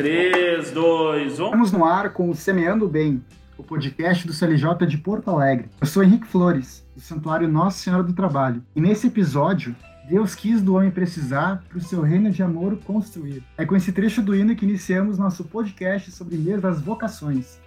3, 2, 1. Estamos no ar com o Semeando Bem, o podcast do CLJ de Porto Alegre. Eu sou Henrique Flores, do Santuário Nossa Senhora do Trabalho. E nesse episódio, Deus quis do homem precisar para o seu reino de amor construir. É com esse trecho do hino que iniciamos nosso podcast sobre mês das vocações.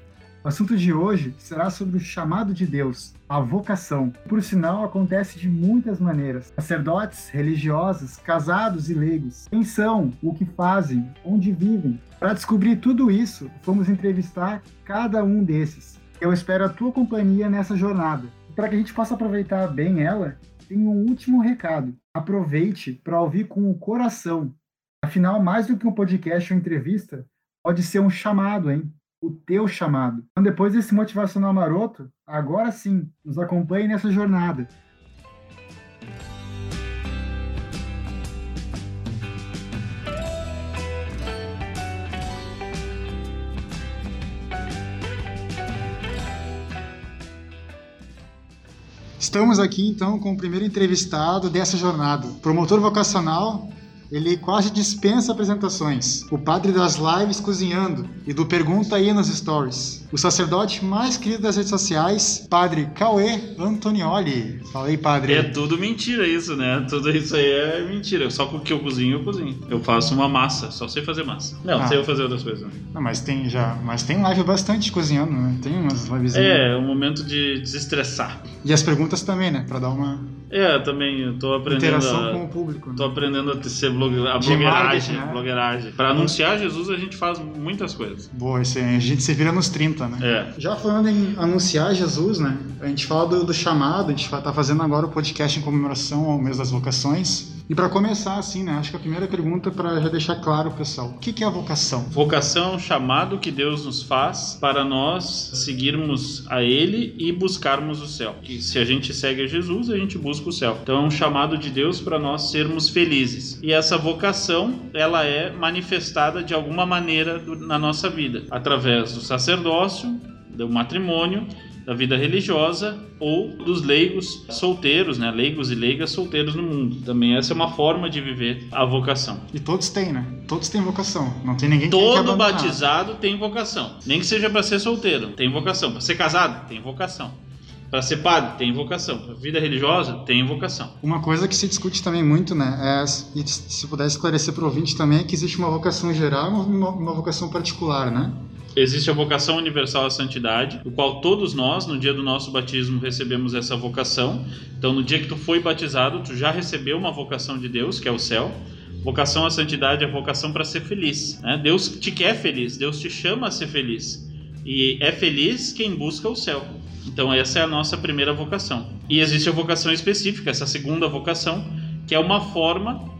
O assunto de hoje será sobre o chamado de Deus, a vocação. Por sinal, acontece de muitas maneiras. Sacerdotes, religiosos, casados e leigos. Quem são? O que fazem? Onde vivem? Para descobrir tudo isso, vamos entrevistar cada um desses. Eu espero a tua companhia nessa jornada. Para que a gente possa aproveitar bem ela, tem um último recado. Aproveite para ouvir com o coração. Afinal, mais do que um podcast ou entrevista, pode ser um chamado, hein? O teu chamado. Então, depois desse motivacional maroto, agora sim, nos acompanhe nessa jornada. Estamos aqui então com o primeiro entrevistado dessa jornada, promotor vocacional ele quase dispensa apresentações. O padre das lives cozinhando e do Pergunta aí nos stories. O sacerdote mais querido das redes sociais, Padre Cauê Antonioli. Fala aí, padre. É tudo mentira isso, né? Tudo isso aí é mentira. Só com o que eu cozinho, eu cozinho. Eu faço uma massa, só sei fazer massa. Não, ah. sei eu fazer outras coisas. Não, mas tem já, mas tem live bastante cozinhando, né? Tem umas lives. É, um momento de desestressar. E as perguntas também, né? Pra dar uma é, também eu tô aprendendo. Interação a, com o público. Né? Tô aprendendo a ser blog, a blogueiragem. Né? blogueiragem. Pra anunciar Jesus, a gente faz muitas coisas. Boa, isso aí. A gente se vira nos 30, né? É. Já falando em anunciar Jesus, né? A gente fala do, do chamado, a gente tá fazendo agora o podcast em comemoração ao mês das vocações. E para começar, assim, né? Acho que a primeira pergunta para já deixar claro, pessoal, o que, que é a vocação? Vocação chamado que Deus nos faz para nós seguirmos a Ele e buscarmos o céu. Que se a gente segue a Jesus, a gente busca o céu. Então é um chamado de Deus para nós sermos felizes. E essa vocação, ela é manifestada de alguma maneira na nossa vida, através do sacerdócio, do matrimônio da vida religiosa ou dos leigos solteiros, né? Leigos e leigas solteiros no mundo. Também essa é uma forma de viver a vocação. E todos têm, né? Todos têm vocação. Não tem ninguém que Todo batizado tem vocação. Nem que seja para ser solteiro, tem vocação. Para ser casado, tem vocação. Para ser padre, tem vocação. Para vida religiosa, tem vocação. Uma coisa que se discute também muito, né? É, e se puder esclarecer para o ouvinte também, é que existe uma vocação geral e uma, uma vocação particular, né? Existe a vocação universal à santidade, o qual todos nós, no dia do nosso batismo, recebemos essa vocação. Então, no dia que tu foi batizado, tu já recebeu uma vocação de Deus, que é o céu. Vocação à santidade é vocação para ser feliz. Né? Deus te quer feliz, Deus te chama a ser feliz. E é feliz quem busca o céu. Então, essa é a nossa primeira vocação. E existe a vocação específica, essa segunda vocação, que é uma forma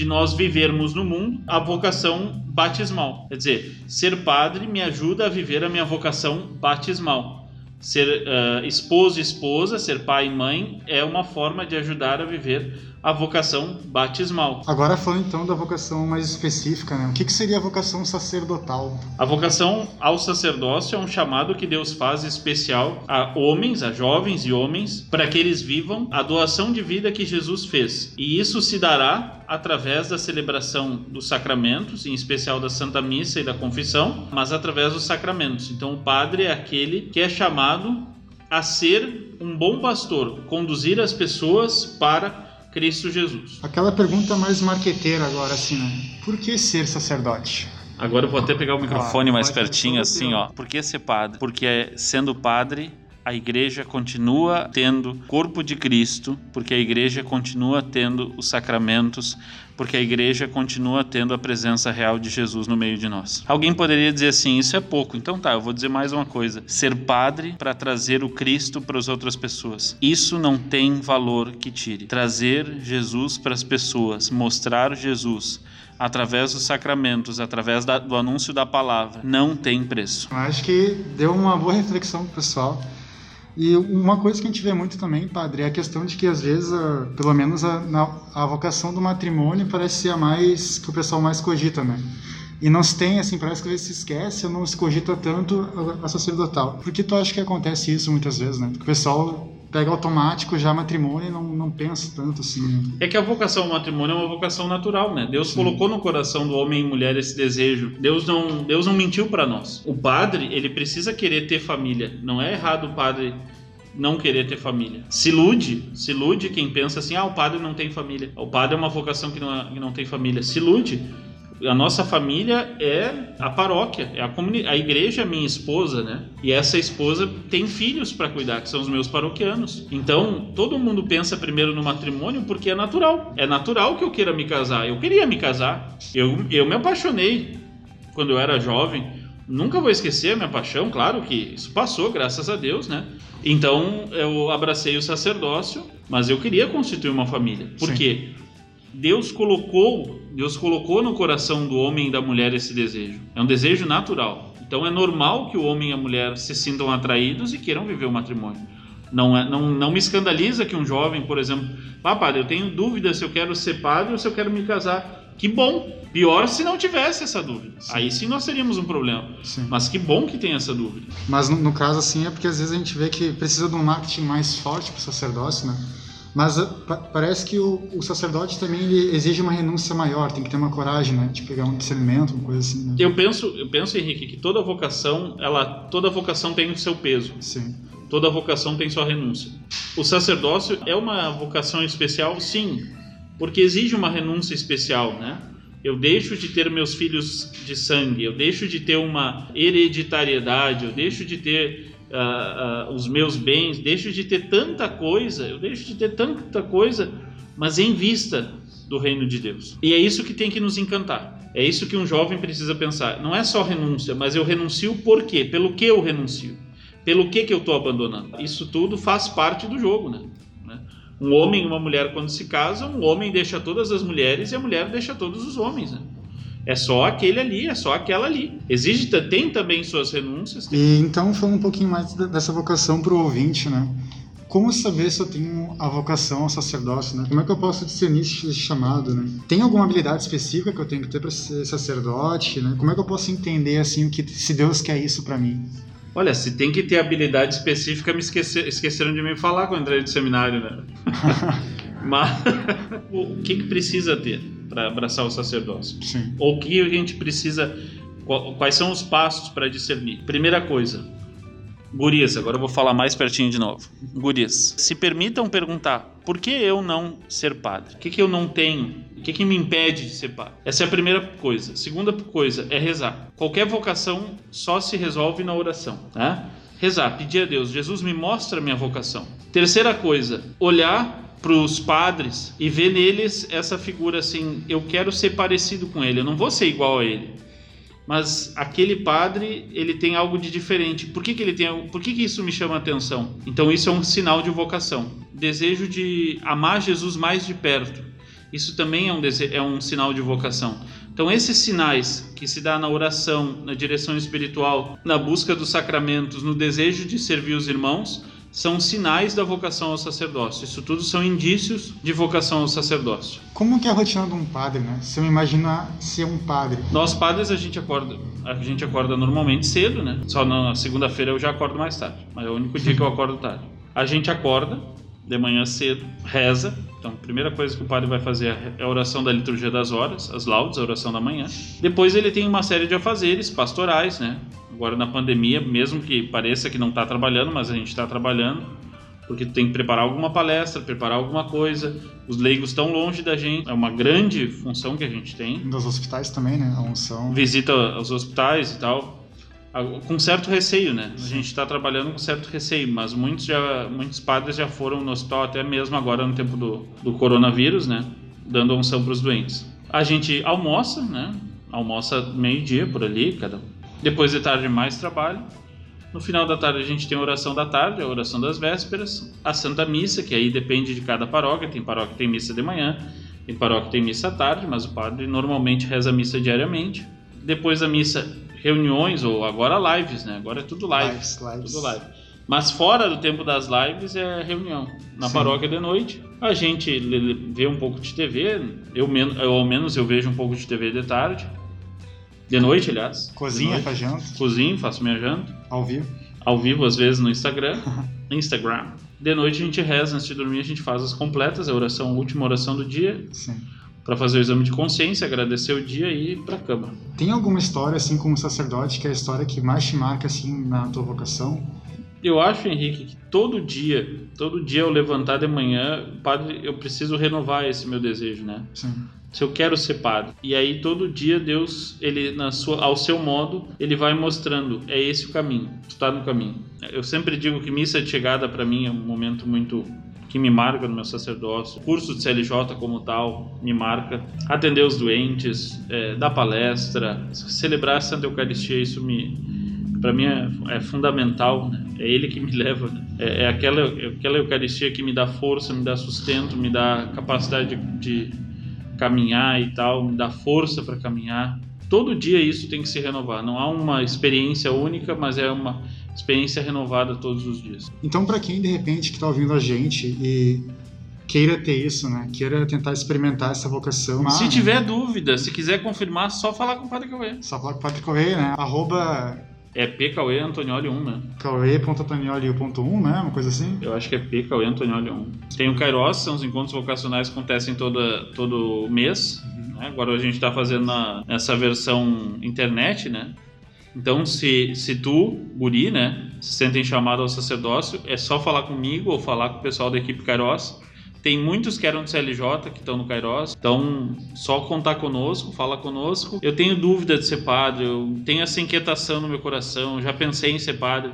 de nós vivermos no mundo a vocação batismal. Quer dizer, ser padre me ajuda a viver a minha vocação batismal. Ser uh, esposo e esposa, ser pai e mãe, é uma forma de ajudar a viver a vocação batismal. Agora falando então da vocação mais específica, né? O que, que seria a vocação sacerdotal? A vocação ao sacerdócio é um chamado que Deus faz especial a homens, a jovens e homens, para que eles vivam a doação de vida que Jesus fez. E isso se dará através da celebração dos sacramentos, em especial da Santa Missa e da Confissão, mas através dos sacramentos. Então o padre é aquele que é chamado a ser um bom pastor, conduzir as pessoas para Cristo Jesus. Aquela pergunta mais marqueteira agora, assim, né? Por que ser sacerdote? Agora eu vou até pegar o microfone ah, mais pertinho, assim, ó. Por que ser padre? Porque sendo padre, a igreja continua tendo corpo de Cristo, porque a igreja continua tendo os sacramentos, porque a igreja continua tendo a presença real de Jesus no meio de nós. Alguém poderia dizer assim: isso é pouco. Então tá, eu vou dizer mais uma coisa: ser padre para trazer o Cristo para as outras pessoas. Isso não tem valor que tire. Trazer Jesus para as pessoas, mostrar Jesus através dos sacramentos, através da, do anúncio da palavra, não tem preço. Acho que deu uma boa reflexão pro pessoal. E uma coisa que a gente vê muito também, padre, é a questão de que às vezes, a, pelo menos a, na, a vocação do matrimônio parece ser a mais que o pessoal mais cogita, né? E não se tem, assim, parece que às vezes se esquece ou não se cogita tanto a, a sacerdotal. Por que tu acha que acontece isso muitas vezes, né? Porque o pessoal pega automático já matrimônio e não, não pensa tanto assim. Né? É que a vocação ao matrimônio é uma vocação natural, né? Deus Sim. colocou no coração do homem e mulher esse desejo. Deus não, Deus não mentiu para nós. O padre, ele precisa querer ter família. Não é errado o padre não querer ter família. Se ilude, se ilude quem pensa assim, ah, o padre não tem família. O padre é uma vocação que não, que não tem família. Se ilude a nossa família é a paróquia, é a, a igreja é minha esposa, né? E essa esposa tem filhos para cuidar, que são os meus paroquianos. Então, todo mundo pensa primeiro no matrimônio porque é natural. É natural que eu queira me casar. Eu queria me casar. Eu, eu me apaixonei quando eu era jovem. Nunca vou esquecer a minha paixão, claro que isso passou, graças a Deus, né? Então, eu abracei o sacerdócio, mas eu queria constituir uma família. Por Sim. quê? Deus colocou, Deus colocou no coração do homem e da mulher esse desejo. É um desejo natural. Então é normal que o homem e a mulher se sintam atraídos e queiram viver o matrimônio. Não, é, não, não me escandaliza que um jovem, por exemplo, ah, padre, eu tenho dúvida se eu quero ser padre ou se eu quero me casar. Que bom! Pior se não tivesse essa dúvida. Sim. Aí sim nós teríamos um problema. Sim. Mas que bom que tem essa dúvida. Mas no, no, caso, assim, é porque às vezes a gente vê que precisa de um marketing mais forte para o sacerdócio, né? Mas pa parece que o, o, sacerdote também exige uma renúncia maior, tem que ter uma coragem, né, de pegar um discernimento, uma coisa assim. Né? Eu penso, eu penso, Henrique, que toda vocação, ela, toda vocação tem o seu peso. Sim. Toda vocação tem sua renúncia. O sacerdócio é uma vocação especial, sim, porque exige uma renúncia especial, né? Eu deixo de ter meus filhos de sangue, eu deixo de ter uma hereditariedade, eu deixo de ter uh, uh, os meus bens, deixo de ter tanta coisa, eu deixo de ter tanta coisa, mas em vista do reino de Deus. E é isso que tem que nos encantar. É isso que um jovem precisa pensar. Não é só renúncia, mas eu renuncio por quê? Pelo que eu renuncio? Pelo que, que eu estou abandonando? Isso tudo faz parte do jogo, né? Um homem e uma mulher, quando se casam, um homem deixa todas as mulheres e a mulher deixa todos os homens. Né? É só aquele ali, é só aquela ali. Exige, tem também suas renúncias. Tem... E então, falando um pouquinho mais dessa vocação para o ouvinte, né? Como saber se eu tenho a vocação ao sacerdócio, né? Como é que eu posso discernir esse chamado, né? Tem alguma habilidade específica que eu tenho que ter para ser sacerdote, né? Como é que eu posso entender, assim, o que, se Deus quer isso para mim? Olha, se tem que ter habilidade específica, me esquecer, esqueceram de me falar quando entrei no seminário, né? Mas o que, que precisa ter? Para abraçar o sacerdócio? Sim. Ou o que a gente precisa, quais são os passos para discernir? Primeira coisa, Gurias, agora eu vou falar mais pertinho de novo. Gurias, se permitam perguntar: por que eu não ser padre? O que, que eu não tenho? O que, que me impede de ser padre? Essa é a primeira coisa. Segunda coisa é rezar. Qualquer vocação só se resolve na oração. Né? Rezar, pedir a Deus: Jesus me mostra a minha vocação. Terceira coisa, olhar para os padres e ver neles essa figura assim: eu quero ser parecido com ele, eu não vou ser igual a ele. Mas aquele padre, ele tem algo de diferente. Por que, que ele tem Por que, que isso me chama atenção? Então isso é um sinal de vocação. Desejo de amar Jesus mais de perto. Isso também é um, é um sinal de vocação. Então, esses sinais que se dá na oração, na direção espiritual, na busca dos sacramentos, no desejo de servir os irmãos, são sinais da vocação ao sacerdócio. Isso tudo são indícios de vocação ao sacerdócio. Como que é a rotina de um padre, né? Se eu imaginar ser um padre. Nós padres a gente acorda, a gente acorda normalmente cedo, né? Só na segunda-feira eu já acordo mais tarde, mas é o único dia que eu acordo tarde. A gente acorda de manhã cedo, reza. Então, a primeira coisa que o padre vai fazer é a oração da liturgia das horas, as laudes, a oração da manhã. Depois ele tem uma série de afazeres pastorais, né? Agora na pandemia, mesmo que pareça que não está trabalhando, mas a gente está trabalhando, porque tem que preparar alguma palestra, preparar alguma coisa. Os leigos estão longe da gente, é uma grande função que a gente tem. Dos hospitais também, né? A unção. Visita aos hospitais e tal, com certo receio, né? A gente está trabalhando com certo receio, mas muitos já, muitos padres já foram no hospital até mesmo agora no tempo do, do coronavírus, né? Dando unção para os doentes. A gente almoça, né? Almoça meio dia por ali, cada depois de tarde, mais trabalho. No final da tarde, a gente tem a oração da tarde, a oração das vésperas, a Santa Missa, que aí depende de cada paróquia. Tem paróquia que tem missa de manhã, tem paróquia que tem missa à tarde, mas o padre normalmente reza a missa diariamente. Depois da missa, reuniões, ou agora lives, né? Agora é tudo live. Lives, lives. Tudo live. Mas fora do tempo das lives é reunião. Na Sim. paróquia de noite, a gente vê um pouco de TV. Eu, eu, ao menos eu vejo um pouco de TV de tarde. De noite, aliás. Cozinha, noite. faz janta. Cozinho, faço minha janta. Ao vivo. Ao vivo, às vezes, no Instagram. Instagram. De noite a gente reza antes de dormir, a gente faz as completas, a oração, a última oração do dia, Sim. Para fazer o exame de consciência, agradecer o dia e ir para cama. Tem alguma história, assim, como sacerdote, que é a história que mais te marca, assim, na tua vocação? Eu acho, Henrique, que todo dia, todo dia eu levantar de manhã, padre, eu preciso renovar esse meu desejo, né? Sim. Se eu quero ser padre. E aí todo dia Deus, ele na sua, ao seu modo, ele vai mostrando, é esse o caminho. Tu tá no caminho. Eu sempre digo que missa de chegada para mim é um momento muito que me marca no meu sacerdócio. O curso de CLJ como tal me marca. Atender os doentes, é, dar palestra, celebrar a Santa Eucaristia, isso me para mim é, é fundamental, né? é ele que me leva, né? é, é, aquela, é aquela Eucaristia que me dá força, me dá sustento, me dá capacidade de, de caminhar e tal, me dá força para caminhar. Todo dia isso tem que se renovar. Não há uma experiência única, mas é uma experiência renovada todos os dias. Então, para quem de repente que está ouvindo a gente e queira ter isso, né? Queira tentar experimentar essa vocação. Se tiver dúvida, se quiser confirmar, só falar com o Padre Cauê. Só falar com o Padre Cauê, né? Arroba é PCauê Antonioli 1, né? Cauê.antonioli.1, né? Uma coisa assim? Eu acho que é PCauê Antonioli 1. Tem o Kairos, são os encontros vocacionais que acontecem toda, todo mês. Uhum. Né? Agora a gente está fazendo na, nessa versão internet, né? Então, se, se tu, guri, né, se sentem chamado ao sacerdócio, é só falar comigo ou falar com o pessoal da equipe Kairos tem muitos que eram do CLJ, que estão no Kairos. Então, só contar conosco, fala conosco. Eu tenho dúvida de ser padre, eu tenho essa inquietação no meu coração, já pensei em ser padre.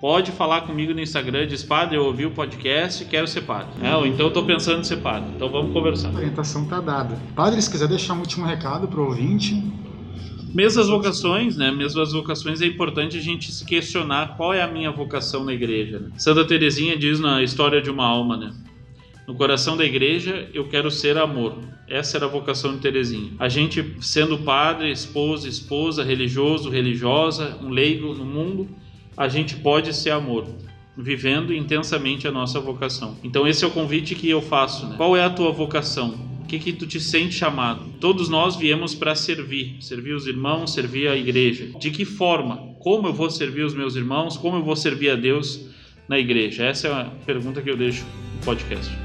Pode falar comigo no Instagram, diz padre, eu ouvi o podcast, quero ser padre. É, ou então estou pensando em ser padre. Então vamos conversar. A orientação está dada. Padre, se quiser deixar um último recado para o ouvinte. Mesmo as vocações, né? Mesmo as vocações é importante a gente se questionar qual é a minha vocação na igreja. Né? Santa Teresinha diz na História de uma Alma, né? No coração da igreja, eu quero ser amor. Essa era a vocação de Terezinha. A gente, sendo padre, esposa, esposa, religioso, religiosa, um leigo no mundo, a gente pode ser amor, vivendo intensamente a nossa vocação. Então esse é o convite que eu faço. Né? Qual é a tua vocação? Que, que tu te sente chamado? Todos nós viemos para servir, servir os irmãos, servir a igreja. De que forma? Como eu vou servir os meus irmãos? Como eu vou servir a Deus na igreja? Essa é a pergunta que eu deixo no podcast.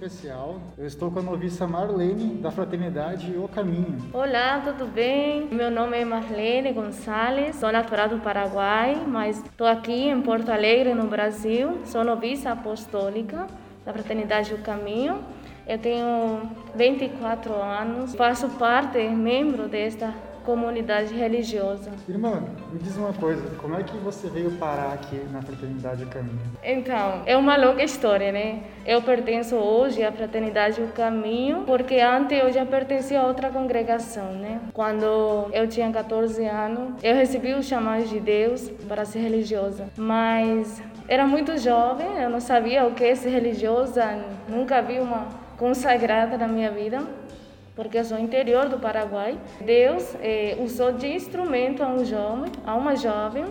Especial. Eu estou com a noviça Marlene, da Fraternidade O Caminho. Olá, tudo bem? Meu nome é Marlene Gonçalves, sou natural do Paraguai, mas estou aqui em Porto Alegre, no Brasil. Sou noviça apostólica da Fraternidade O Caminho. Eu tenho 24 anos, faço parte, membro desta comunidade religiosa. Irmã, me diz uma coisa, como é que você veio parar aqui na Fraternidade O Caminho? Então, é uma longa história, né? Eu pertenço hoje à Fraternidade O Caminho, porque antes eu já pertencia a outra congregação, né? Quando eu tinha 14 anos, eu recebi o chamado de Deus para ser religiosa, mas era muito jovem, eu não sabia o que é ser religiosa, nunca vi uma consagrada na minha vida porque sou interior do Paraguai. Deus eh, usou de instrumento a um jovem, a uma jovem,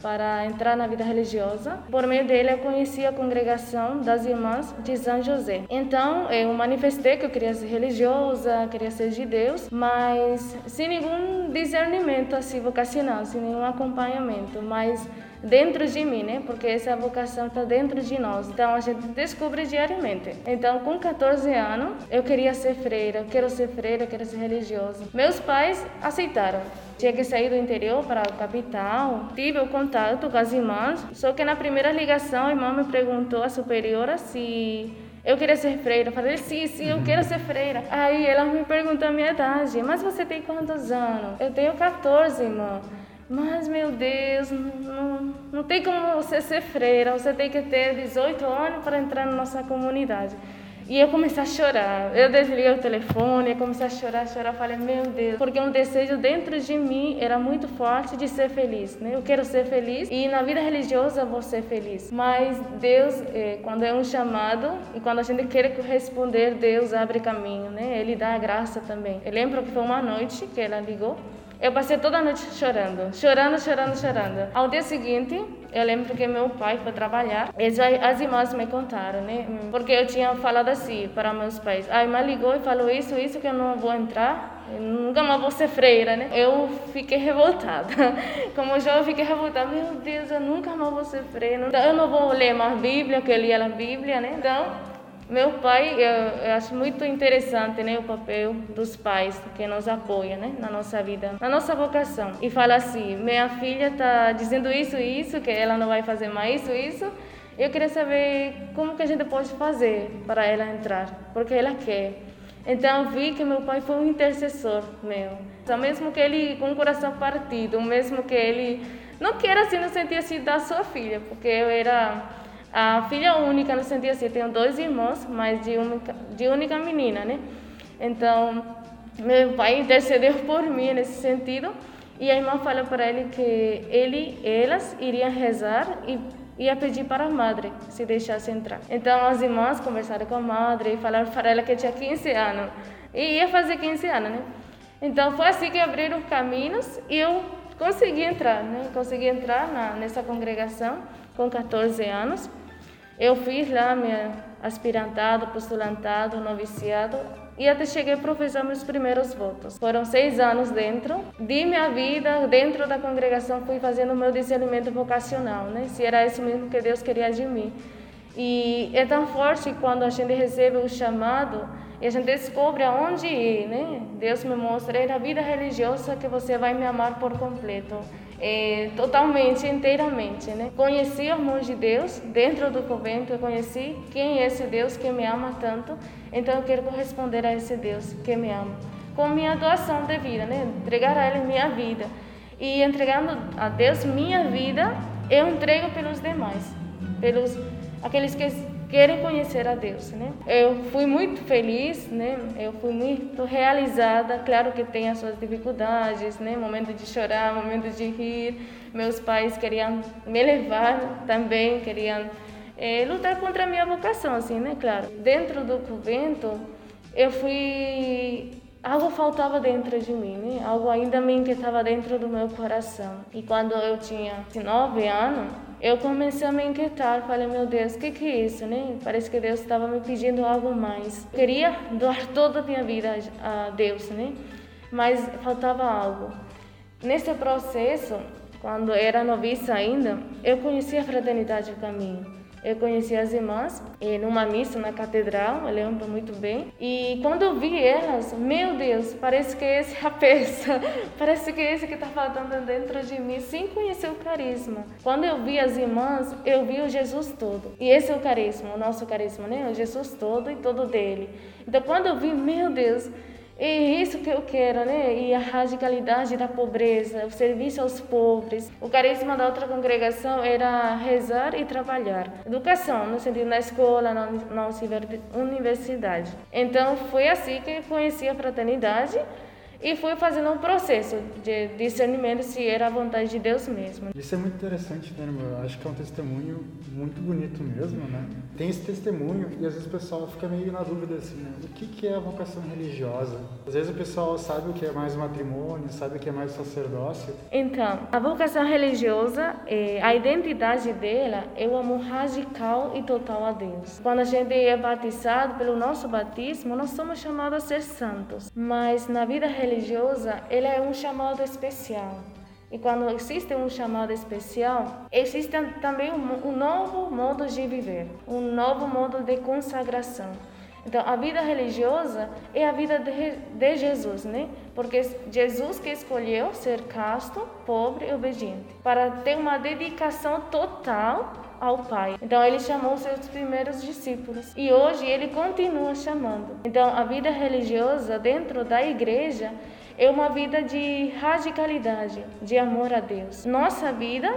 para entrar na vida religiosa. Por meio dele, eu conheci a congregação das Irmãs de São José. Então, eu manifestei que eu queria ser religiosa, queria ser de Deus, mas sem nenhum discernimento assim vocacional, sem nenhum acompanhamento. Mas dentro de mim, né? Porque essa vocação está dentro de nós. Então a gente descobre diariamente. Então, com 14 anos, eu queria ser freira, quero ser freira, quero ser religiosa. Meus pais aceitaram. Tinha que sair do interior para a capital. Tive o contato com as irmãs, só que na primeira ligação a irmã me perguntou, a superiora, se eu queria ser freira. Eu falei, sim, sim, eu quero ser freira. Aí ela me perguntou a minha idade. Mas você tem quantos anos? Eu tenho 14, irmã. Mas, meu Deus, não, não tem como você ser freira, você tem que ter 18 anos para entrar na nossa comunidade. E eu comecei a chorar. Eu desliguei o telefone, comecei a chorar, chorar. Falei, meu Deus, porque um desejo dentro de mim era muito forte de ser feliz, né? Eu quero ser feliz e na vida religiosa vou ser feliz. Mas Deus, é, quando é um chamado e quando a gente quer responder, Deus abre caminho, né? Ele dá a graça também. Eu lembro que foi uma noite que ela ligou Eu passei toda a noite chorando, chorando, chorando, chorando. Ao dia seguinte, eu lembro que meu pai foi trabalhar e as irmãs me contaram, né? Porque eu tinha falado assim para meus pais. A irmã ligou e falou isso, isso que eu não vou entrar, eu nunca mais vou ser freira, né? Eu fiquei revoltada. Como eu fiquei revoltada, meu Deus, eu nunca mais vou ser freira. Eu não vou ler mais Bíblia, que eu lia a Bíblia, né? Então, meu pai, eu, eu, acho muito interessante, né, o papel dos pais que nos apoiam, né, na nossa vida, na nossa vocação. E fala assim: minha filha está dizendo isso e isso, que ela não vai fazer mais isso e isso. Eu queria saber como que a gente pode fazer para ela entrar, porque ela quer. Então vi que meu pai foi um intercessor meu. Então, mesmo que ele com o coração partido, mesmo que ele não queira assim, não sentir assim da sua filha, porque eu era a filha única, no sentido assim, tenho dois irmãos, mas de única, de única menina, né? Então, meu pai intercedeu por mim nesse sentido. E a irmã falou para ele que ele, elas iriam rezar e ia pedir para a madre se deixasse entrar. Então as irmãs conversaram com a madre e falaram para ela que tinha 15 anos e ia fazer 15 anos, né? Então foi assim que abriram os caminhos e eu consegui entrar, né? Consegui entrar na, nessa congregação com 14 anos. Eu fiz lá meu aspirantado, postulantado, noviciado e até cheguei a professar meus primeiros votos. Foram seis anos dentro de minha vida, dentro da congregação, fui fazendo o meu discernimento vocacional, né? Se era isso mesmo que Deus queria de mim. E é tão forte quando a gente recebe o chamado e a gente descobre aonde ir, né? Deus me mostra, é a vida religiosa que você vai me amar por completo é, totalmente, inteiramente. Né? Conheci o amor de Deus dentro do convento, eu conheci quem é esse Deus que me ama tanto, então eu quero corresponder a esse Deus que me ama. Com minha doação de vida, né? entregar a Ele minha vida. E entregando a Deus minha vida, eu entrego pelos demais, pelos aqueles que querem conhecer a Deus, né? Eu fui muito feliz, né? Eu fui muito realizada. Claro que tem as suas dificuldades, né? Momento de chorar, momento de rir. Meus pais queriam me levar também, queriam é, lutar contra a minha vocação, assim, né? Claro. Dentro do convento, eu fui algo faltava dentro de mim, né? algo ainda me inquietava dentro do meu coração. E quando eu tinha nove anos, eu comecei a me inquietar, falei, meu Deus, o que, que é isso, né? Parece que Deus estava me pedindo algo mais. Eu queria doar toda a minha vida a Deus, né? Mas faltava algo. Nesse processo, quando era noviça ainda, eu conheci a Fraternidade do Caminho. Eu conheci as irmãs numa missa na catedral, eu lembro muito bem. E quando eu vi elas, meu Deus, parece que esse é a peça, parece que esse que está faltando dentro de mim, sem conhecer o carisma. Quando eu vi as irmãs, eu vi o Jesus todo. E esse é o carisma, o nosso carisma, né? O Jesus todo e todo dele. Então quando eu vi, meu Deus, e isso que eu quero, né? E a radicalidade da pobreza, o serviço aos pobres. O carisma da outra congregação era rezar e trabalhar. Educação, no sentido na escola, na, na universidade. Então foi assim que conheci a fraternidade e fui fazendo um processo de discernimento se era a vontade de Deus mesmo. Isso é muito interessante, né, meu? Acho que é um testemunho muito bonito mesmo, né? Tem esse testemunho e às vezes o pessoal fica meio na dúvida assim, né? O que, que é a vocação religiosa? Às vezes o pessoal sabe o que é mais matrimônio, sabe o que é mais sacerdócio. Então, a vocação religiosa, é, a identidade dela é o amor radical e total a Deus. Quando a gente é batizado pelo nosso batismo, nós somos chamados a ser santos, mas na vida religiosa religiosa, ele é um chamado especial. E quando existe um chamado especial, existe também um, um novo modo de viver, um novo modo de consagração. Então, a vida religiosa é a vida de, de, Jesus, né? Porque Jesus que escolheu ser casto, pobre e obediente, para ter uma dedicação total ao Pai. Então, ele chamou seus primeiros discípulos e hoje ele continua chamando. Então, a vida religiosa dentro da igreja é uma vida de radicalidade, de amor a Deus. Nossa vida,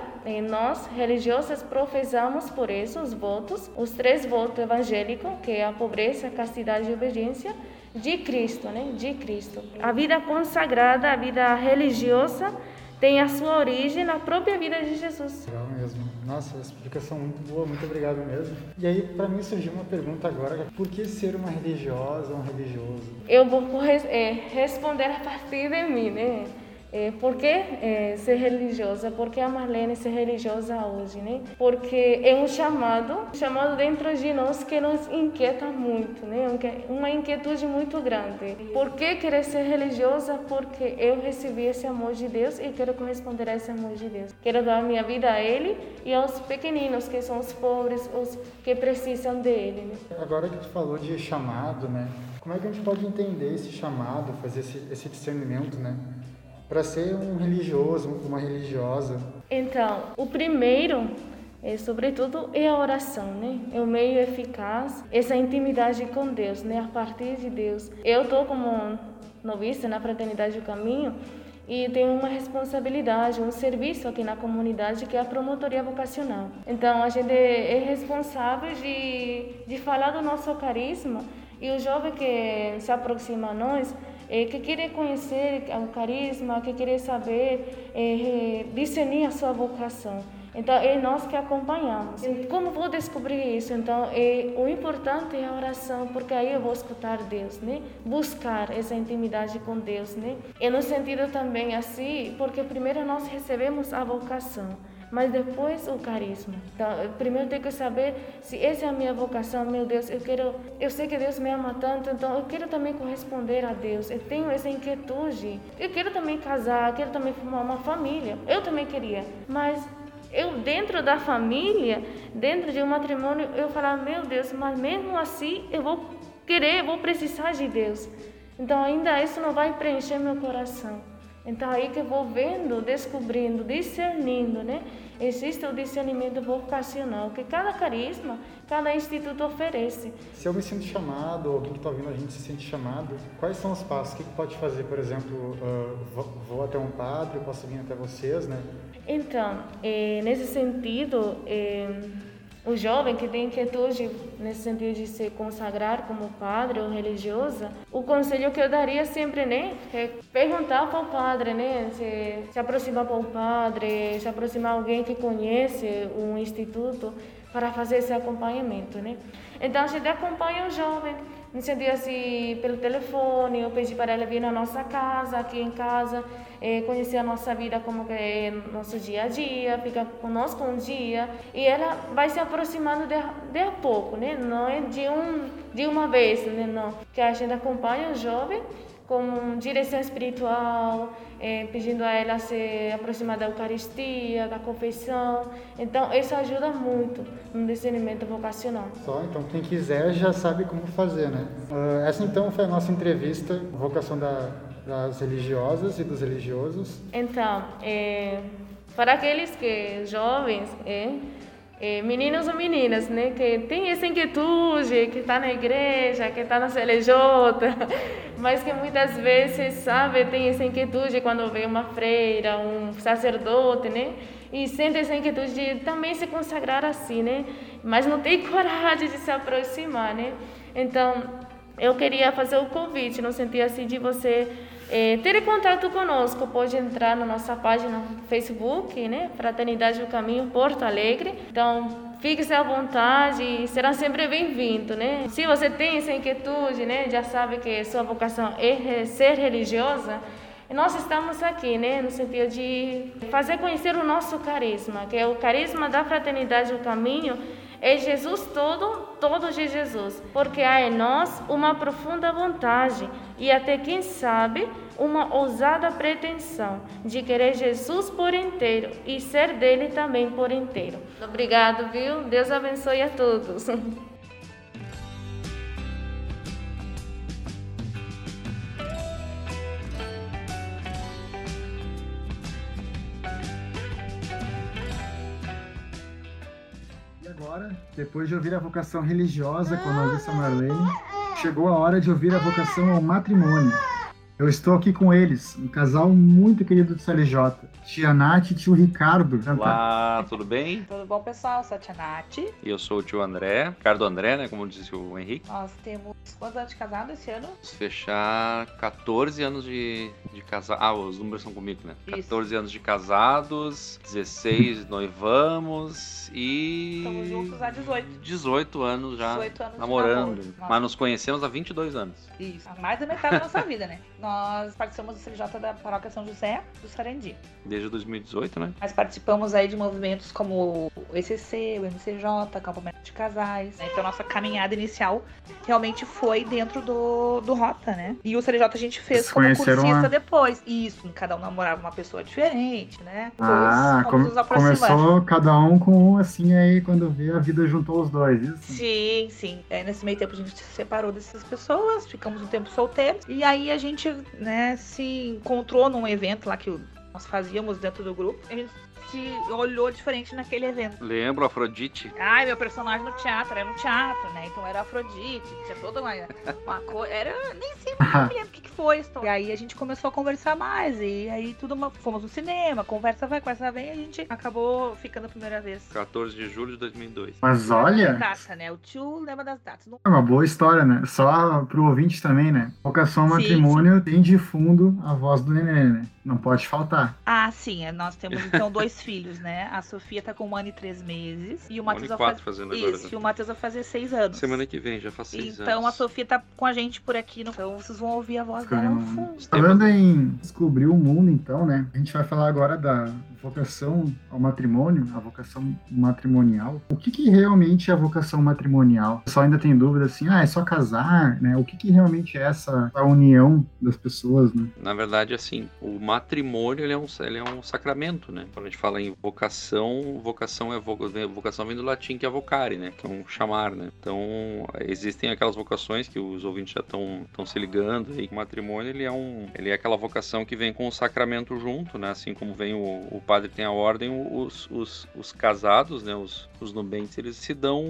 nós religiosas professamos por isso os votos, os três votos evangélicos, que é a pobreza, a castidade e a obediência, de Cristo, né? De Cristo. A vida consagrada, a vida religiosa tem a sua origem na própria vida de Jesus. Legal mesmo. Nossa, explicação muito boa, muito obrigado mesmo. E aí, para mim surgiu uma pergunta agora: por que ser uma religiosa ou um religioso? Eu vou é, responder a partir de mim, né? É, por que é, ser religiosa? Por que a Marlene ser religiosa hoje, né? Porque é um chamado, um chamado dentro de nós que nos inquieta muito, né? Uma inquietude muito grande. Por que querer ser religiosa? Porque eu recebi esse amor de Deus e quero corresponder a esse amor de Deus. Quero dar minha vida a Ele e aos pequeninos, que são os pobres, os que precisam dele. Né? Agora que tu falou de chamado, né? Como é que a gente pode entender esse chamado, fazer esse, esse discernimento, né? Para ser um religioso, uma religiosa? Então, o primeiro, é, sobretudo, é a oração, né? É o meio eficaz, essa intimidade com Deus, né? A partir de Deus. Eu estou como noviça na Fraternidade do Caminho e tenho uma responsabilidade, um serviço aqui na comunidade que é a promotoria vocacional. Então, a gente é responsável de, de falar do nosso carisma e o jovem que se aproxima a nós é, que querer conhecer o carisma, que querer saber, é, discernir a sua vocação. Então, é nós que acompanhamos. Como vou descobrir isso? Então, é, o importante é a oração, porque aí eu vou escutar Deus, né? Buscar essa intimidade com Deus, né? E no sentido também assim, porque primeiro nós recebemos a vocação mas depois o carisma. Então, primeiro tenho que saber se essa é a minha vocação, meu Deus, eu quero, eu sei que Deus me ama tanto, então eu quero também corresponder a Deus. Eu tenho essa inquietude. Eu quero também casar, quero também formar uma família. Eu também queria, mas eu dentro da família, dentro de um matrimônio, eu falar, meu Deus, mas mesmo assim eu vou querer, vou precisar de Deus. Então ainda isso não vai preencher meu coração. Então aí que eu vou vendo, descobrindo, discernindo, né? Existe o discernimento vocacional que cada carisma, cada instituto oferece. Se eu me sinto chamado, ou alguém que está ouvindo a gente se sente chamado, quais são os passos? O que, pode fazer? Por exemplo, uh, vou até um padre, posso vir até vocês, né? Então, é, nesse sentido, é, o jovem que tem inquietude nesse sentido de se consagrar como padre ou religiosa, o conselho que eu daria sempre, né, é perguntar para o padre, né, se, se aproximar para o padre, se aproximar alguém que conhece um instituto para fazer esse acompanhamento, né. Então a gente acompanha o jovem incendia assim pelo telefone, eu pedi para ela vir na nossa casa, aqui em casa, é, conhecer a nossa vida, como que é nosso dia a dia, ficar conosco um dia, e ela vai se aproximando de, de a pouco, né? Não é de, um, de uma vez, né? Não. Que a gente acompanha o jovem com direção espiritual, é, pedindo a ela se aproximar da Eucaristia, da confissão. Então, isso ajuda muito no discernimento vocacional. Só, então, quem quiser já sabe como fazer, né? Uh, essa, então, foi a nossa entrevista, vocação da, das religiosas e dos religiosos. Então, é, para aqueles que jovens, é, é, meninos ou meninas, né, que tem essa inquietude, que está na igreja, que está na CLJ, mas que muitas vezes, sabe, tem essa inquietude quando vê uma freira, um sacerdote, né, e sente essa inquietude de também se consagrar assim, né, mas não tem coragem de se aproximar, né. Então, eu queria fazer o convite, no sentido assim de você é, ter contato conosco, pode entrar na nossa página Facebook, né? Fraternidade do Caminho Porto Alegre. Então, fique-se à vontade e será sempre bem-vindo, né? Se você tem essa inquietude, né? Já sabe que sua vocação é ser religiosa, nós estamos aqui, né, no sentido de fazer conhecer o nosso carisma, que é o carisma da fraternidade do caminho, é Jesus todo, todo de Jesus, porque há em nós uma profunda vontade e até quem sabe uma ousada pretensão de querer Jesus por inteiro e ser dele também por inteiro. Obrigado, viu? Deus abençoe a todos. depois de ouvir a vocação religiosa com a noviça Marlene, chegou a hora de ouvir a vocação ao matrimônio. Eu estou aqui com eles, um casal muito querido do CLJ, tia Nath e tio Ricardo. Olá, tudo bem? Tudo bom, pessoal? Sou a tia Nath. E eu sou o tio André, Ricardo André, né, como disse o Henrique. Nós temos quantos anos de casado esse ano? Vamos fechar 14 anos de, de casado. Ah, os números são comigo, né? Isso. 14 anos de casados, 16 noivamos e... Estamos juntos há 18. 18 anos já 18 anos namorando. Mas nos conhecemos há 22 anos. Isso, há mais da metade da nossa vida, né? Nós participamos do CLJ da Paróquia São José do Sarandi. Desde 2018, né? Nós participamos aí de movimentos como o ECC, o MCJ, acampamento de casais. Né? Então, nossa caminhada inicial realmente foi dentro do, do Rota, né? E o CLJ a gente fez Vocês como cursista a- depois. Isso, cada um namorava uma pessoa diferente, né? Ah, Fomos come- começou cada um com um, assim, aí quando vê a vida juntou os dois, isso? Sim, sim. É, nesse meio tempo a gente se separou dessas pessoas, ficamos um tempo solteiros. E aí a gente, né, se encontrou num evento lá que nós fazíamos dentro do grupo. A gente se olhou diferente naquele evento. Lembro, Afrodite. Ai, meu personagem no teatro, era no teatro, né? Então era Afrodite, tinha toda uma, uma coisa. Era. Nem sempre não me lembro o que, que foi a história. E aí a gente começou a conversar mais. E aí tudo uma, fomos no cinema, conversa vai, conversa vem, e a gente acabou ficando a primeira vez. 14 de julho de 2002. Mas olha, Data, né? O tio lembra das datas. Não é uma boa história, né? Só pro ouvinte também, né? Vocação ao Sim, matrimônio tem de fundo a voz do neném, né? Não pode faltar. Ah, sim. é, Nós temos então dois filhos, né? A Sofia tá com um ano e três meses. E o Um Matheus e vai fazer. fazendo agora. Isso, né? e o Matheus vai fazer seis anos. Semana que vem, já faz seis Então anos. a Sofia tá com a gente por aqui. no- Então vocês vão ouvir a voz Fica dela no fundo. Falando em descobrir o mundo, então, né? A gente vai falar agora da vocação ao matrimônio, a vocação matrimonial. O que, que realmente é a vocação matrimonial? Pessoal ainda tem dúvida assim, ah, é só casar, né? O que, que realmente é essa a união das pessoas, né? Na verdade, assim, o matrimônio ele é, um, ele é um sacramento, né? Quando a gente fala em vocação, vocação é vo- vocação vem do latim que é vocare, né? Que é um chamar, né? Então existem aquelas vocações que os ouvintes já estão se ligando aí. O matrimônio ele é um ele é aquela vocação que vem com o sacramento junto, né? Assim como vem o, o padre tem a ordem, os, os, os casados, né? Os, os nubentes eles se dão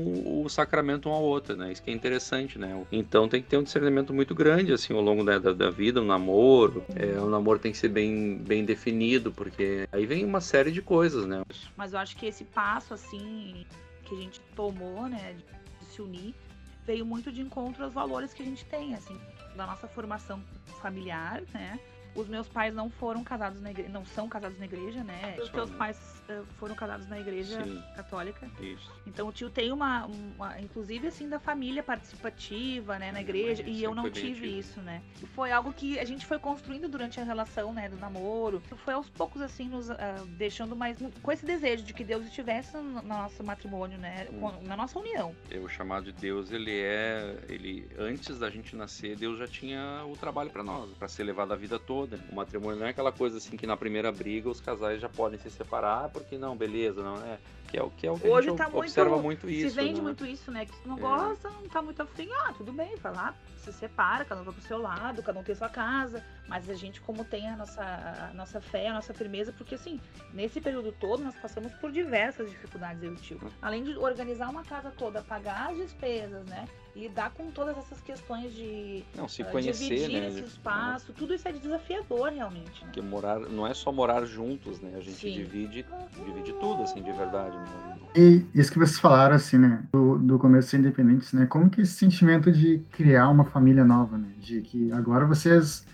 o sacramento um ao outro, né? Isso que é interessante, né? Então tem que ter um discernimento muito grande assim ao longo da, da, da vida, o namoro. É, o namoro tem que ser bem, bem definido, porque aí vem uma série de coisas, né? Mas eu acho que esse passo, assim, que a gente tomou, né, de se unir, veio muito de encontro aos valores que a gente tem, assim, da nossa formação familiar, né? Os meus pais não foram casados na igreja, não são casados na igreja, né? Os né? pais foram casados na igreja Sim. católica. Isso. Então o tio tem uma, uma- inclusive assim, da família participativa, né, na igreja, Sim, e eu não tive ativo. isso, né. Foi algo que a gente foi construindo durante a relação, né, do namoro. Foi aos poucos, assim, nos ah, deixando mais, com esse desejo de que Deus estivesse no, no nosso matrimônio, né, Hum. na nossa união. O chamado de Deus, ele é, ele antes da gente nascer, Deus já tinha o trabalho para nós, para ser levado a vida toda. O matrimônio não é aquela coisa assim que na primeira briga os casais já podem se separar, porque não, beleza, não é. Que é o que é o que Hoje a gente tá muito- observa muito isso. Se vende né? muito isso, né, que se não É. gosta, não tá muito afim, ah, tudo bem, vai lá, se separa, cada um vai pro seu lado, cada um tem sua casa, mas a gente como tem a nossa, a nossa fé, a nossa firmeza, porque assim, nesse período todo nós passamos por diversas dificuldades, eu e tio. Além de organizar uma casa toda, pagar as despesas, né, lidar com todas essas questões de Não, se ah, conhecer, dividir né? esse de- espaço, tudo isso é desafiador realmente, né. Porque morar não é só morar juntos, né? A gente Sim. divide, divide tudo, assim, de verdade. Né? E isso que vocês falaram, assim, né, do, do começo ser independentes, né, como que esse sentimento de criar uma família nova, né, de que agora vocês,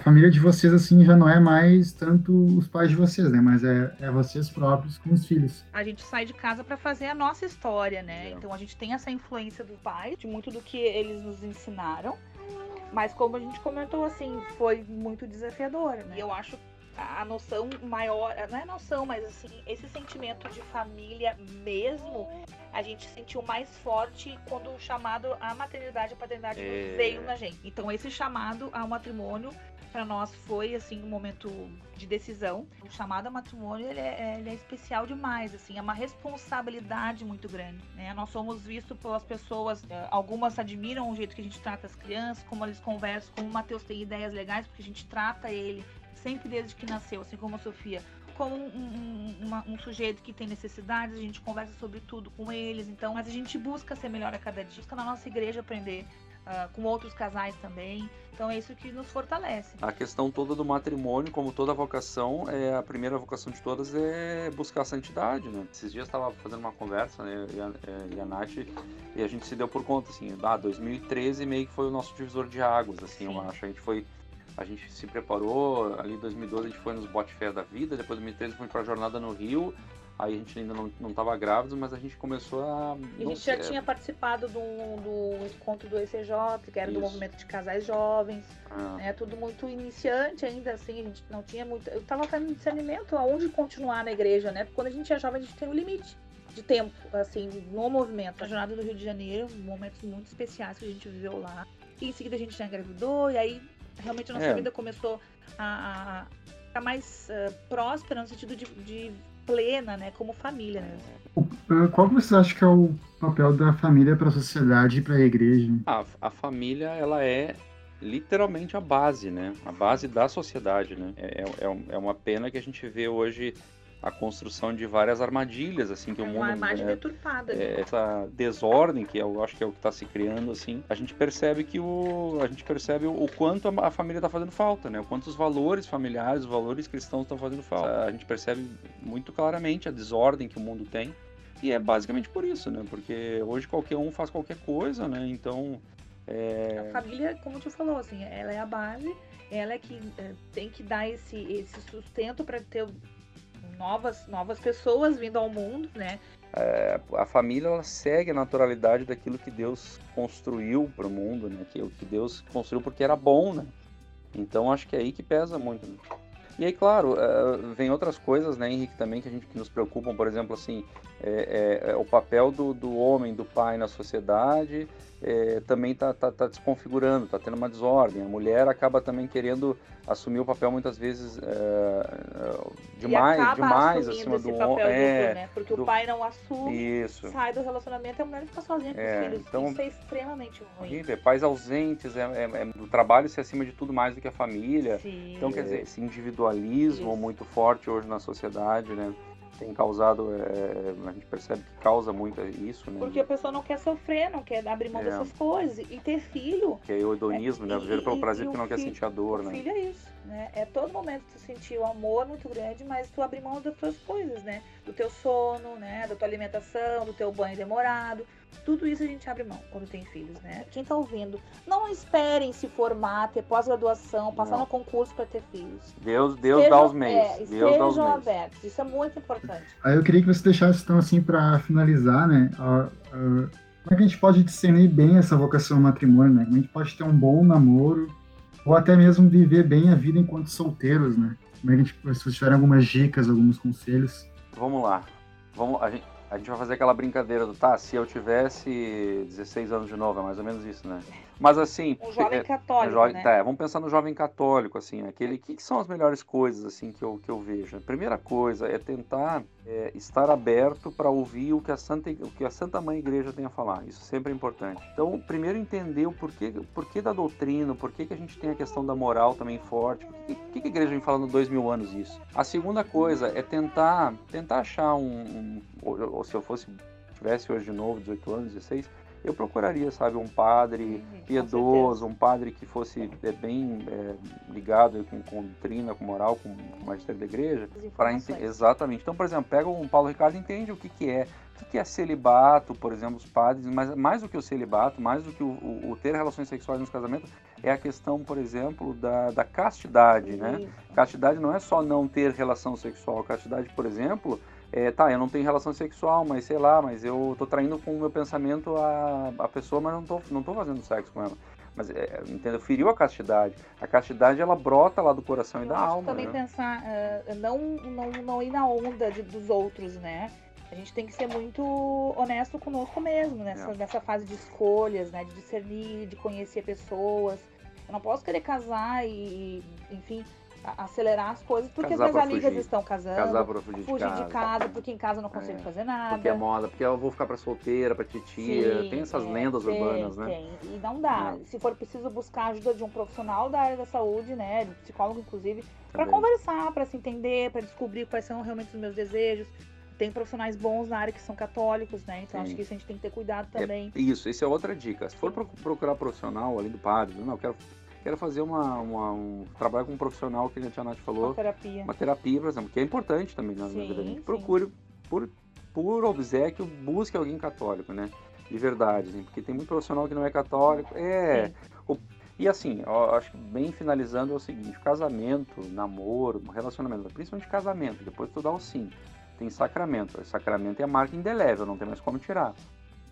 a família de vocês, assim, já não é mais tanto os pais de vocês, né, mas é, é vocês próprios com os filhos. a gente sai de casa para fazer a nossa história, né? É. Então a gente tem essa influência do pai, de muito do que eles nos ensinaram. Mas como a gente comentou, assim, foi muito desafiador, né? E eu acho a a noção maior, não é noção, mas assim, esse sentimento de família mesmo, a gente sentiu mais forte quando o chamado à maternidade e paternidade É. veio na gente. Então esse chamado ao matrimônio para nós foi assim um momento de decisão. O chamado ao matrimônio ele é, ele é especial demais, assim, é uma responsabilidade muito grande. Né? Nós somos vistos pelas pessoas, eh, algumas admiram o jeito que a gente trata as crianças, como eles conversam, como o Matheus tem ideias legais, porque a gente trata ele sempre desde que nasceu, assim como a Sofia. Como um, um- uma- um sujeito que tem necessidades, a gente conversa sobre tudo com eles. Então, mas a gente busca ser melhor a cada dia, busca na nossa igreja aprender ah, com outros casais também. Então é isso que nos fortalece. A questão toda do matrimônio, como toda vocação, é a primeira vocação de todas é buscar a santidade, né? Esses dias estava fazendo uma conversa, né, e a, é, e a Nath, e a gente se deu por conta, assim, ah, 2013 meio que foi o nosso divisor de águas, assim, eu Sim. acho. A gente foi, a gente se preparou, ali em 2012 a gente foi nos bote fé da vida, depois em 2013 foi pra jornada no Rio, Aí a gente ainda não, não tava grávido, mas a gente começou a. E a gente já sei, tinha participado do, do encontro do ECJ, que era do Isso. movimento de casais jovens, ah, né? Tudo muito iniciante ainda, assim, a gente não tinha muito. Eu tava fazendo discernimento aonde continuar na igreja, né? Porque quando a gente é jovem, a gente tem um limite de tempo, assim, no movimento. A jornada do Rio de Janeiro, momentos muito especiais que a gente viveu lá. E em seguida a gente já engravidou, e aí realmente a nossa É. vida começou a, a ficar mais ah, próspera no sentido de, de plena, né? Como família, né? Uh, Qual que você acha que é o papel da família para a sociedade e para a igreja? a, a família, ela é literalmente a base, né? A base da sociedade, né? É, é, é é uma pena que a gente vê hoje a construção de várias armadilhas, assim, que É o uma mundo... imagem é, deturpada. né? é, essa desordem que eu acho que é o que está se criando assim a gente percebe que o a gente percebe o, quanto a, família está fazendo falta né o quanto os valores familiares os valores cristãos estão fazendo falta a gente percebe muito claramente a desordem que o mundo tem e é basicamente por isso né porque hoje qualquer um faz qualquer coisa né então é, A família, como tu falou, assim, ela é a base, ela é que eh, tem que dar esse, esse sustento para ter novas, novas pessoas vindo ao mundo, né? a família ela segue a naturalidade daquilo que Deus construiu para o mundo, né? Que o que Deus construiu porque era bom, né? Então acho que é aí que pesa muito. Né? E aí, claro, eh, vem outras coisas, né, Henrique, também que a gente que nos preocupam, por exemplo, assim, é, é, é o papel do, do homem, do pai na sociedade, é, também está tá, tá desconfigurando, está tendo uma desordem. A mulher acaba também querendo assumir o papel muitas vezes é, é, e demais, demais acima do homem. É, né? Porque do- o pai não assume, isso. sai do relacionamento e a mulher fica sozinha com É, os filhos. então- Isso é extremamente ruim. Horrível, é pais ausentes, é, é, é do trabalho ser acima de tudo mais do que a família. Sim. Então, quer dizer, esse individualismo Isso. muito forte hoje na sociedade, né? Tem causado, é, a gente percebe que causa muito isso, né? Porque a pessoa não quer sofrer, não quer abrir mão É. dessas coisas. E ter filho Que é o hedonismo, né? É, Viver pelo prazer e porque o não quer sentir a dor, né? filho é isso, né? É todo momento tu sentir o amor muito grande, mas tu abrir mão das tuas coisas, né? Do teu sono, né? Da tua alimentação, do teu banho demorado. Tudo isso a gente abre mão quando tem filhos, né? Quem tá ouvindo, não esperem se formar, ter pós-graduação, passar Não. no concurso para ter filhos. Deus, Deus Estejam- dá os meios. É, Deus dá os estejam meios. abertos. Isso é muito importante. Aí eu queria que você deixasse, então, assim, para finalizar, né? a- a- como é que a gente pode discernir bem essa vocação ao matrimônio, né? Como a gente pode ter um bom namoro, ou até mesmo viver bem a vida enquanto solteiros, né? Como é que a gente, se vocês tiverem algumas dicas, alguns conselhos. Vamos lá. Vamos, a, gente, a gente vai fazer aquela brincadeira do tá, se eu tivesse 16 anos de novo, é mais ou menos isso, né? Mas assim. Um jovem é, católico, jovem- né? tá, vamos pensar no jovem católico, assim, aquele que, que são as melhores coisas assim que eu, que eu vejo. A primeira coisa é tentar é, estar aberto para ouvir o que a Santa o que a Santa Mãe Igreja tem a falar. Isso sempre é importante. Então, primeiro entender o porquê, o porquê da doutrina, o porquê que a gente tem a questão da moral também forte. Que, que, que a igreja vem falando dois mil anos isso? A segunda coisa é tentar tentar achar um, um ou, ou se eu fosse tivesse hoje de novo 18 anos, 16 eu procuraria, sabe, um padre Uhum, piedoso, um padre que fosse é, bem é, ligado com, com doutrina, com moral, com, com o magistério da igreja, para exatamente. Então, por exemplo, pega um Paulo Ricardo e entende o que, que é, o que, que é celibato, por exemplo, os padres, mas mais do que o celibato, mais do que o, o- o ter relações sexuais nos casamentos, é a questão, por exemplo, da, da castidade, né? Castidade não é só não ter relação sexual. Castidade, por exemplo, é, tá, eu não tenho relação sexual, mas sei lá, mas eu tô traindo com o meu pensamento a, a pessoa, mas não tô, não tô fazendo sexo com ela. Mas, é, entendeu? Feriu a castidade. A castidade, ela brota lá do coração e Eu da acho que alma, também né? pensar, ah, não, não, não ir na onda de- dos outros, né? A gente tem que ser muito honesto conosco mesmo, nessa, É. nessa fase de escolhas, né? De discernir, de conhecer pessoas. Eu não posso querer casar e, enfim, acelerar as coisas porque Casar as minhas amigas fugir. estão casando. Casar pra fugir de fugir casa. de casa, porque em casa eu não consigo É, fazer nada. Porque é moda, porque eu vou ficar pra solteira, pra titia. Sim, tem essas é, lendas tem, urbanas, né? Tem. E não dá. Se for preciso buscar a ajuda de um profissional da área da saúde, né, de psicólogo inclusive, para conversar, para se entender, para descobrir quais são realmente os meus desejos. Tem profissionais bons na área que são católicos, né? Então Sim. acho que isso a gente tem que ter cuidado É, também. isso, isso é outra dica. Se for pro- procurar profissional, além do padre, não, eu quero, quero fazer uma, uma- um trabalho com um profissional que a Tia Nath falou. Uma terapia. uma terapia, por exemplo, que é importante também na na Sim, vida da gente. Procure, por, por obsequio, busque alguém católico, né? De verdade, assim, porque tem muito profissional que não é católico. É. o- e assim, acho que bem finalizando é o seguinte: casamento, namoro, relacionamento, principalmente casamento, depois tu dá o sim. tem sacramento. O sacramento é a marca indelével, não tem mais como tirar.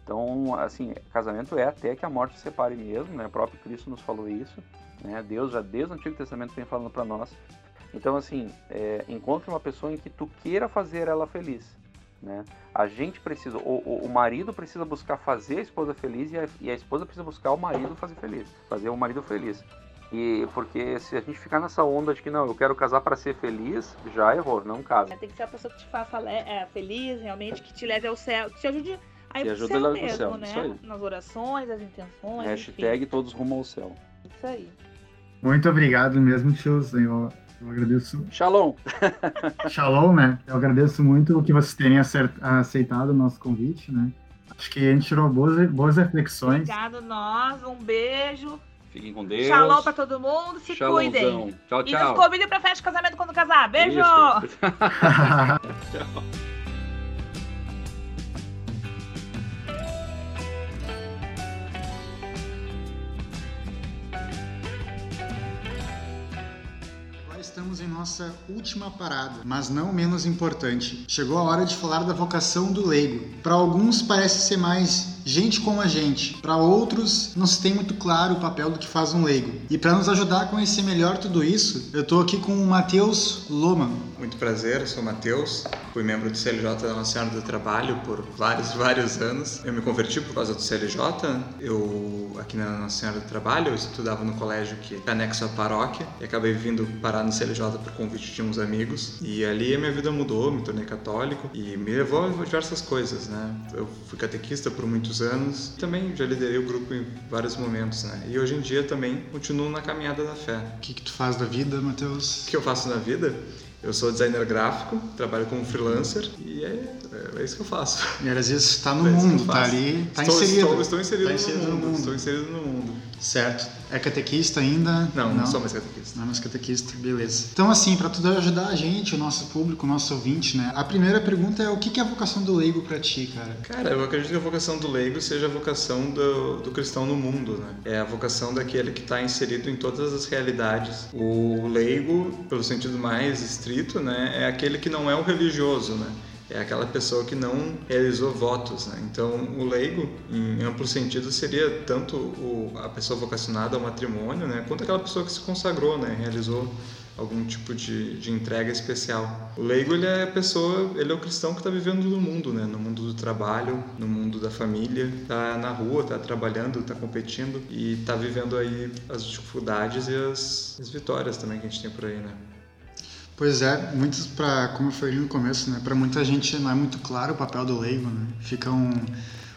Então, assim, casamento é até que a morte se separe mesmo, né? O próprio Cristo nos falou isso, né? Deus já desde o Antigo Testamento vem falando para nós. Então, assim, é, encontre uma pessoa em que tu queira fazer ela feliz, né? A gente precisa, o, o, marido precisa buscar fazer a esposa feliz e a, e a esposa precisa buscar o marido fazer feliz, fazer o marido feliz. E porque se a gente ficar nessa onda de que não, eu quero casar para ser feliz, já errou, não casa. Tem que ser a pessoa que te faça é, feliz, realmente, que te leve ao céu, que te ajude a ir Que pro ajuda pro mesmo, céu, né? isso aí. Nas orações, as intenções, Hashtag todos rumo ao céu. enfim. Isso aí. Muito obrigado mesmo, tios. Eu, eu agradeço. Shalom! Shalom, né? Eu agradeço muito que vocês terem aceitado o nosso convite, né? Acho que a gente tirou boas, boas reflexões. Obrigado, nós. Um beijo. Fiquem com Deus. Shalom pra todo mundo. Se Shalomzão. cuidem. Tchau, E nos tchau. convidem pra festa de casamento quando casar. Beijo! Isso. Em nossa última parada, mas não menos importante. Chegou a hora de falar da vocação do leigo. Para alguns parece ser mais gente como a gente, para outros não se tem muito claro o papel do que faz um leigo. E para nos ajudar a conhecer melhor tudo isso, eu estou aqui com o Matheus Loman. Muito prazer, sou o Matheus, fui membro do CLJ da Nossa Senhora do Trabalho por vários, vários anos. Eu me converti por causa do CLJ, eu aqui na Nossa Senhora do Trabalho, eu estudava no colégio que é anexo à paróquia e acabei vindo parar no CLJ por convite de uns amigos. E ali a minha vida mudou, me tornei católico e me levou a diversas coisas, né? Eu fui catequista por muitos anos, também já liderei o grupo em vários momentos, né? E hoje em dia também continuo na caminhada da fé. O que, que tu faz da vida, Matheus? O que eu faço na vida? Eu sou designer gráfico, trabalho como freelancer e é, é isso que eu faço. E às vezes está no É mundo, tá faço. ali, tá estou, inserido. Estou, estou inserido, Tá inserido no mundo. Estou inserido no mundo. Certo. É catequista ainda? Não, não, sou mais catequista. Não é mais catequista, beleza. Então, assim, para tudo ajudar a gente, o nosso público, o nosso ouvinte, né? A primeira pergunta é o que que é a vocação do leigo para ti, cara? Cara, eu acredito que a vocação do leigo seja a vocação do, do cristão no mundo, né? É a vocação daquele que está inserido em todas as realidades. O leigo, pelo sentido mais estrito, né, é aquele que não é o religioso, né? É aquela pessoa que não realizou votos, né? Então, o leigo, em amplo sentido, seria tanto o, a pessoa vocacionada ao matrimônio, né? Quanto aquela pessoa que se consagrou, né? Realizou algum tipo de, de entrega especial. O leigo ele é a pessoa, ele é o cristão que está vivendo no mundo, né? No mundo do trabalho, no mundo da família, tá na rua, tá trabalhando, tá competindo e tá vivendo aí as dificuldades e as, as vitórias também que a gente tem por aí, né? Pois é, muitos para, como eu falei no começo, né, para muita gente não é muito claro o papel do leigo, né? Fica um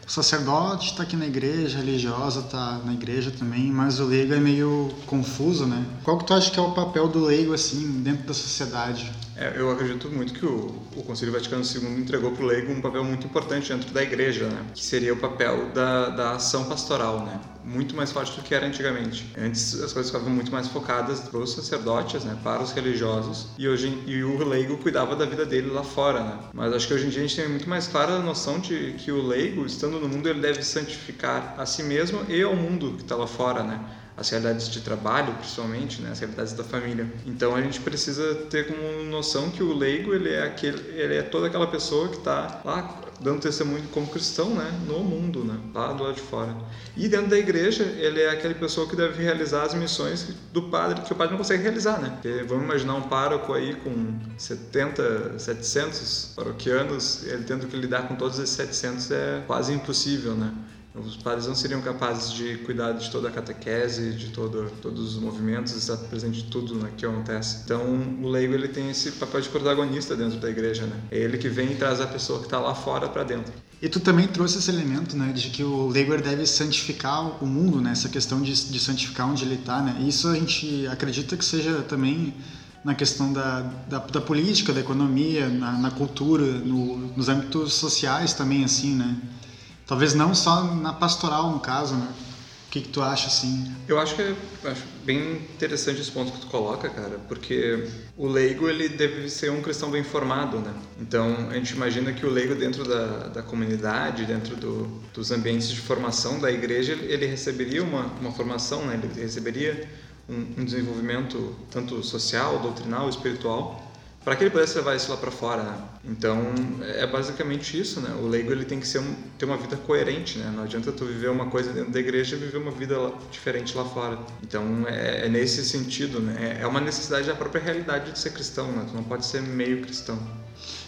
o sacerdote está aqui na igreja, a religiosa está na igreja também, mas o leigo é meio confuso, né? Qual que tu acha que é o papel do leigo assim dentro da sociedade? É, eu acredito muito que o, o Concílio Vaticano II entregou para o leigo um papel muito importante dentro da igreja, né? que seria o papel da, da ação pastoral, né? muito mais forte do que era antigamente. Antes as coisas ficavam muito mais focadas para os sacerdotes, né? para os religiosos, e, hoje, e o leigo cuidava da vida dele lá fora. Né? Mas acho que hoje em dia a gente tem muito mais clara a noção de que o leigo, estando no mundo, ele deve santificar a si mesmo e ao mundo que está lá fora. Né? As realidades de trabalho, principalmente, né, as realidades da família. Então a gente precisa ter como noção que o leigo ele é aquele, ele é toda aquela pessoa que está lá dando testemunho como cristão, né, no mundo, né, lá do lado de fora. E dentro da igreja ele é aquela pessoa que deve realizar as missões do padre que o padre não consegue realizar, né? Porque vamos imaginar um pároco aí com 70, 700 paroquianos, ele tendo que lidar com todos esses 700 é quase impossível, né? Os padres não seriam capazes de cuidar de toda a catequese, de todo, todos os movimentos, estar presente de tudo né, que acontece. Então, o leigo ele tem esse papel de protagonista dentro da igreja, né? É ele que vem e traz a pessoa que está lá fora para dentro. E tu também trouxe esse elemento, né, de que o leigo deve santificar o mundo, né, essa questão de, de santificar onde ele está, né? Isso a gente acredita que seja também na questão da, da, da política, da economia, na, na cultura, no, nos âmbitos sociais também, assim, né? Talvez não só na pastoral, no caso, né? O que, que tu acha, assim? Eu acho que é, acho bem interessante esse ponto que tu coloca, cara, porque o leigo ele deve ser um cristão bem formado, né? Então a gente imagina que o leigo dentro da, da comunidade, dentro do, dos ambientes de formação da igreja, ele receberia uma, uma formação, né? Ele receberia um, um desenvolvimento tanto social, doutrinal, espiritual, para que ele pudesse levar isso lá para fora, né? Então, é basicamente isso, né? O leigo ele tem que ser um, ter uma vida coerente, né? Não adianta tu viver uma coisa dentro da igreja e viver uma vida diferente lá fora. Então, é, é nesse sentido, né? É, é uma necessidade da própria realidade de ser cristão, né? Tu não pode ser meio cristão.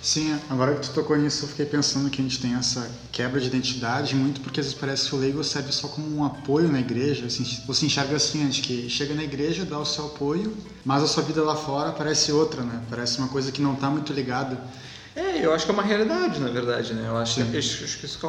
Sim, agora que tu tocou nisso, eu fiquei pensando que a gente tem essa quebra de identidade muito porque às vezes parece que o leigo serve só como um apoio na igreja. Assim, você enxerga assim, antes que chega na igreja, dá o seu apoio, mas a sua vida lá fora parece outra, né? Parece uma coisa que não está muito ligada. É, eu acho que é uma realidade, na verdade, né? Eu acho, que, acho que isso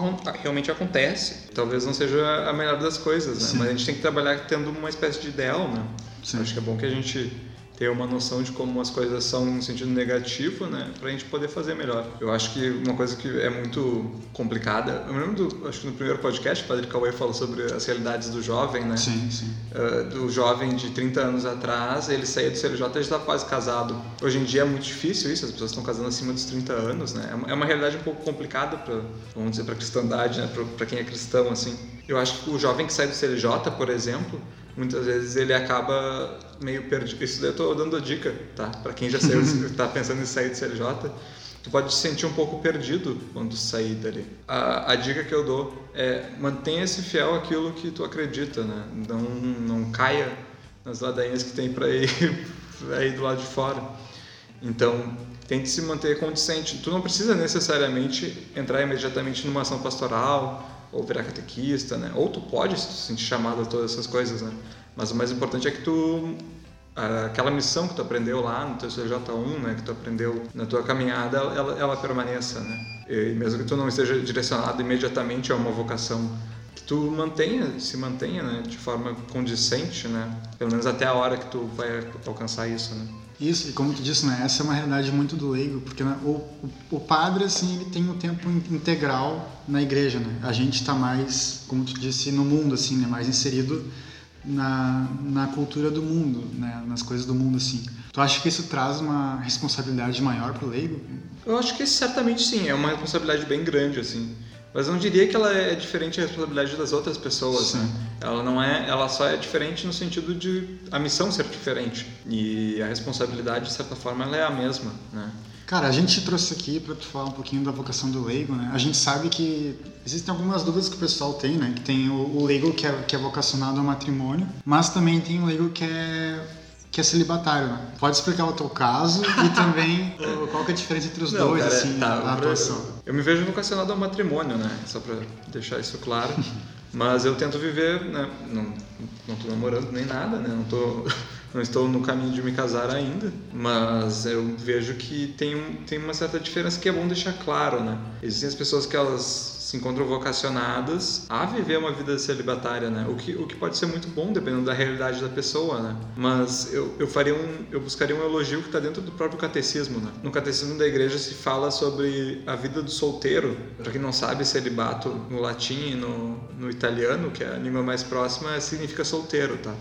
realmente acontece. Talvez não seja a melhor das coisas, né? Mas a gente tem que trabalhar tendo uma espécie de ideal, né? Sim. Acho que é bom que a gente ter uma noção de como as coisas são no sentido negativo, né, para a gente poder fazer melhor. Eu acho que uma coisa que é muito complicada, eu me lembro do, acho que no primeiro podcast o Padre Cauê falou sobre as realidades do jovem, né? Sim, sim. Uh, do jovem de 30 anos atrás, ele saía do CLJ e já estava quase casado. Hoje em dia é muito difícil isso, as pessoas estão casando acima dos 30 anos, né? É uma é realidade um pouco complicada para, vamos dizer, para a cristandade, né, para quem é cristão assim. Eu acho que o jovem que sai do CLJ, por exemplo, muitas vezes ele acaba meio perdido. Isso daí eu estou dando a dica, tá? Para quem já saiu, está pensando em sair do CLJ, tu pode se sentir um pouco perdido quando sair dali. A, a dica que eu dou é mantenha-se fiel àquilo que tu acredita, né? Não, não caia nas ladainhas que tem para ir aí do lado de fora. Então, tente se manter condicente. Tu não precisa necessariamente entrar imediatamente numa ação pastoral ou virar catequista, né? Ou tu pode se sentir chamado a todas essas coisas, né? Mas o mais importante é que tu aquela missão que tu aprendeu lá no teu CJ1, né, que tu aprendeu na tua caminhada, ela, ela permaneça, né? E mesmo que tu não esteja direcionado imediatamente a uma vocação, que tu mantenha, se mantenha, né, de forma condicente, né? Pelo menos até a hora que tu vai alcançar isso, né? Isso, e como tu disse, né, essa é uma realidade muito do leigo, porque né, o, o, padre, assim, ele tem o um tempo integral na igreja, né? A gente está mais, como tu disse, no mundo, assim, né, mais inserido na, na cultura do mundo, né, nas coisas do mundo, assim. Tu acha que isso traz uma responsabilidade maior para o leigo? Eu acho que certamente sim, é uma responsabilidade bem grande, assim. Mas eu não diria que ela é diferente da responsabilidade das outras pessoas, né? Ela não é, ela só é diferente no sentido de a missão ser diferente e a responsabilidade de certa forma ela é a mesma, né? Cara, a gente trouxe aqui para tu falar um pouquinho da vocação do leigo, né? A gente sabe que existem algumas dúvidas que o pessoal tem, né? Que tem o, o leigo que é, que é vocacionado ao matrimônio, mas também tem o leigo que é que é celibatário, né? Pode explicar o teu caso e também qual que é a diferença entre os Não, dois, cara, assim, tá, na atuação. Eu, eu me vejo vocacionado ao matrimônio, né? Só para deixar isso claro. Mas eu tento viver, né? Não, não tô namorando nem nada, né? Não tô não estou no caminho de me casar ainda, mas eu vejo que tem, um, tem uma certa diferença que é bom deixar claro, né? Existem as pessoas que elas se encontram vocacionadas a viver uma vida celibatária, né? O que, o que pode ser muito bom dependendo da realidade da pessoa, né? Mas eu, eu faria um, eu buscaria um elogio que está dentro do próprio catecismo, né? No catecismo da igreja se fala sobre a vida do solteiro. Para quem não sabe, celibato no latim e no, no italiano, que é a língua mais próxima, significa solteiro, tá?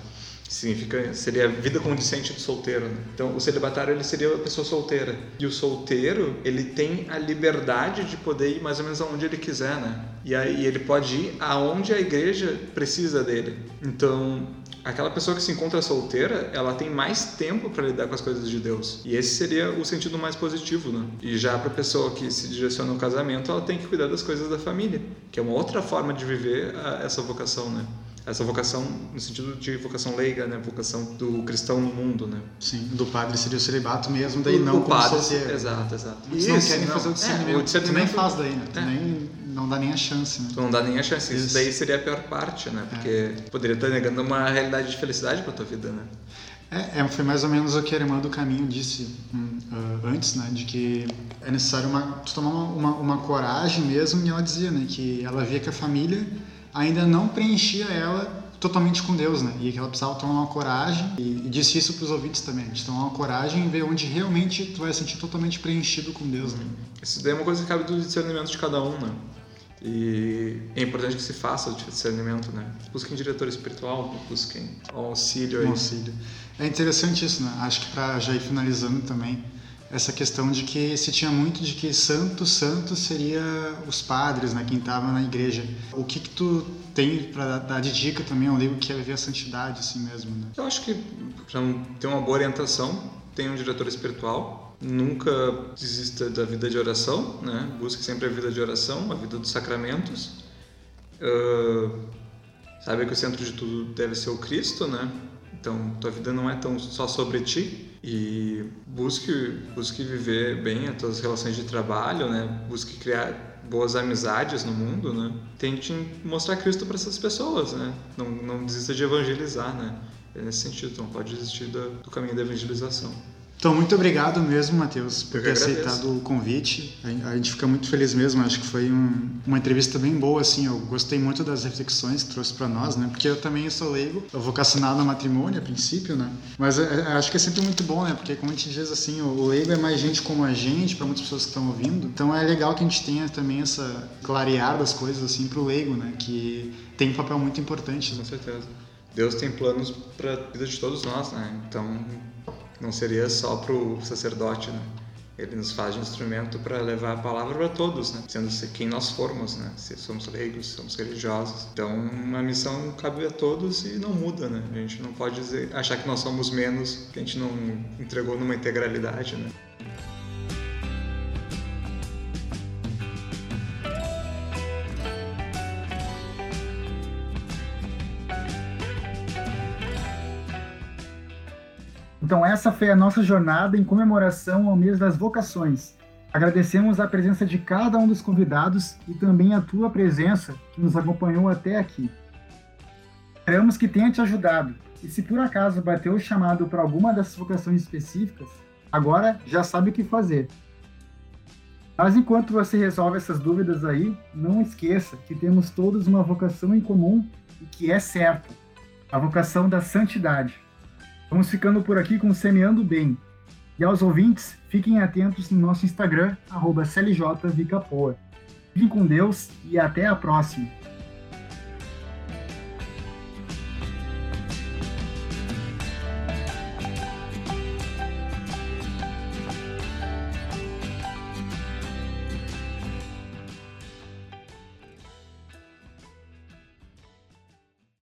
Significa seria a vida condicente do solteiro. Né? Então, o celibatário ele seria a pessoa solteira e o solteiro ele tem a liberdade de poder ir mais ou menos aonde ele quiser, né? E aí ele pode ir aonde a igreja precisa dele. Então, aquela pessoa que se encontra solteira, ela tem mais tempo para lidar com as coisas de Deus. E esse seria o sentido mais positivo, né? E já para a pessoa que se direciona ao casamento, ela tem que cuidar das coisas da família, que é uma outra forma de viver essa vocação, né? Essa vocação no sentido de vocação leiga, né? Vocação do cristão no mundo, né? Sim, do padre seria o celibato mesmo, daí o, não o como padre, solteiro. Exato, exato. Eles não querem não. fazer o discernimento. É, o discernimento. Nem faz daí, né? É. nem, não dá nem a chance, né? Tu não dá nem a chance. Isso, Isso daí seria a pior parte, né? Porque é. poderia estar negando uma realidade de felicidade para tua vida, né? É, é, foi mais ou menos o que a irmã do caminho disse uh, antes, né, de que é necessário uma, tu tomar uma, uma, uma, coragem mesmo, e ela dizia, né, que ela via que a família ainda não preenchia ela totalmente com Deus, né? E que ela precisava tomar uma coragem, e, e disse isso para os ouvintes também, de tomar uma coragem e ver onde realmente tu vai se sentir totalmente preenchido com Deus, né? Isso daí é uma coisa que cabe do discernimento de cada um, né? E é importante que se faça o discernimento, né? Busquem diretor espiritual, busquem auxílio aí. Auxílio. É interessante isso, né? Acho que para já ir finalizando também, essa questão de que se tinha muito de que santo, santo seria os padres, né, quem estava na igreja. O que que tu tem para dar de dica também ao livro que é viver a santidade assim mesmo, né? Eu acho que para ter uma boa orientação, tem um diretor espiritual Nunca desista da vida de oração, né? Busque sempre a vida de oração, a vida dos sacramentos. Uh, saiba que o centro de tudo deve ser o Cristo, né? Então, tua vida não é tão só sobre ti e busque busque viver bem as tuas relações de trabalho, né? Busque criar boas amizades no mundo, né? Tente mostrar Cristo para essas pessoas, né? Não, não desista de evangelizar, né? É nesse sentido, não pode desistir do, do caminho da evangelização. Então, muito obrigado mesmo, Matheus, por ter aceitado o convite. A gente fica muito feliz mesmo. Acho que foi um, uma entrevista bem boa, assim. Eu gostei muito das reflexões que trouxe para nós, né? Porque eu também sou leigo, eu vocacionado a matrimônio a princípio, né? Mas é, é, acho que é sempre muito bom, né? Porque, como a gente diz assim, o leigo é mais gente como a gente, para muitas pessoas que estão ouvindo. Então, é legal que a gente tenha também essa clarear das coisas, assim, para o leigo, né? Que tem um papel muito importante. Né? Com certeza. Deus tem planos para a vida de todos nós, né? Então, não seria só para o sacerdote, né? Ele nos faz de instrumento para levar a palavra para todos, né? Sendo quem nós formos, né? Se somos leigos, somos religiosos. Então, uma missão cabe a todos e não muda, né? A gente não pode dizer, achar que nós somos menos, que a gente não entregou numa integralidade, né? Então, essa foi a nossa jornada em comemoração ao mês das vocações. Agradecemos a presença de cada um dos convidados e também a tua presença que nos acompanhou até aqui. Esperamos que tenha te ajudado. E se por acaso bateu o chamado para alguma dessas vocações específicas, agora já sabe o que fazer. Mas enquanto você resolve essas dúvidas aí, não esqueça que temos todos uma vocação em comum e que é certa: a vocação da santidade. Vamos ficando por aqui com Semeando Bem. E aos ouvintes, fiquem atentos no nosso Instagram, arroba CLJVicapoa. Fiquem com Deus e até a próxima!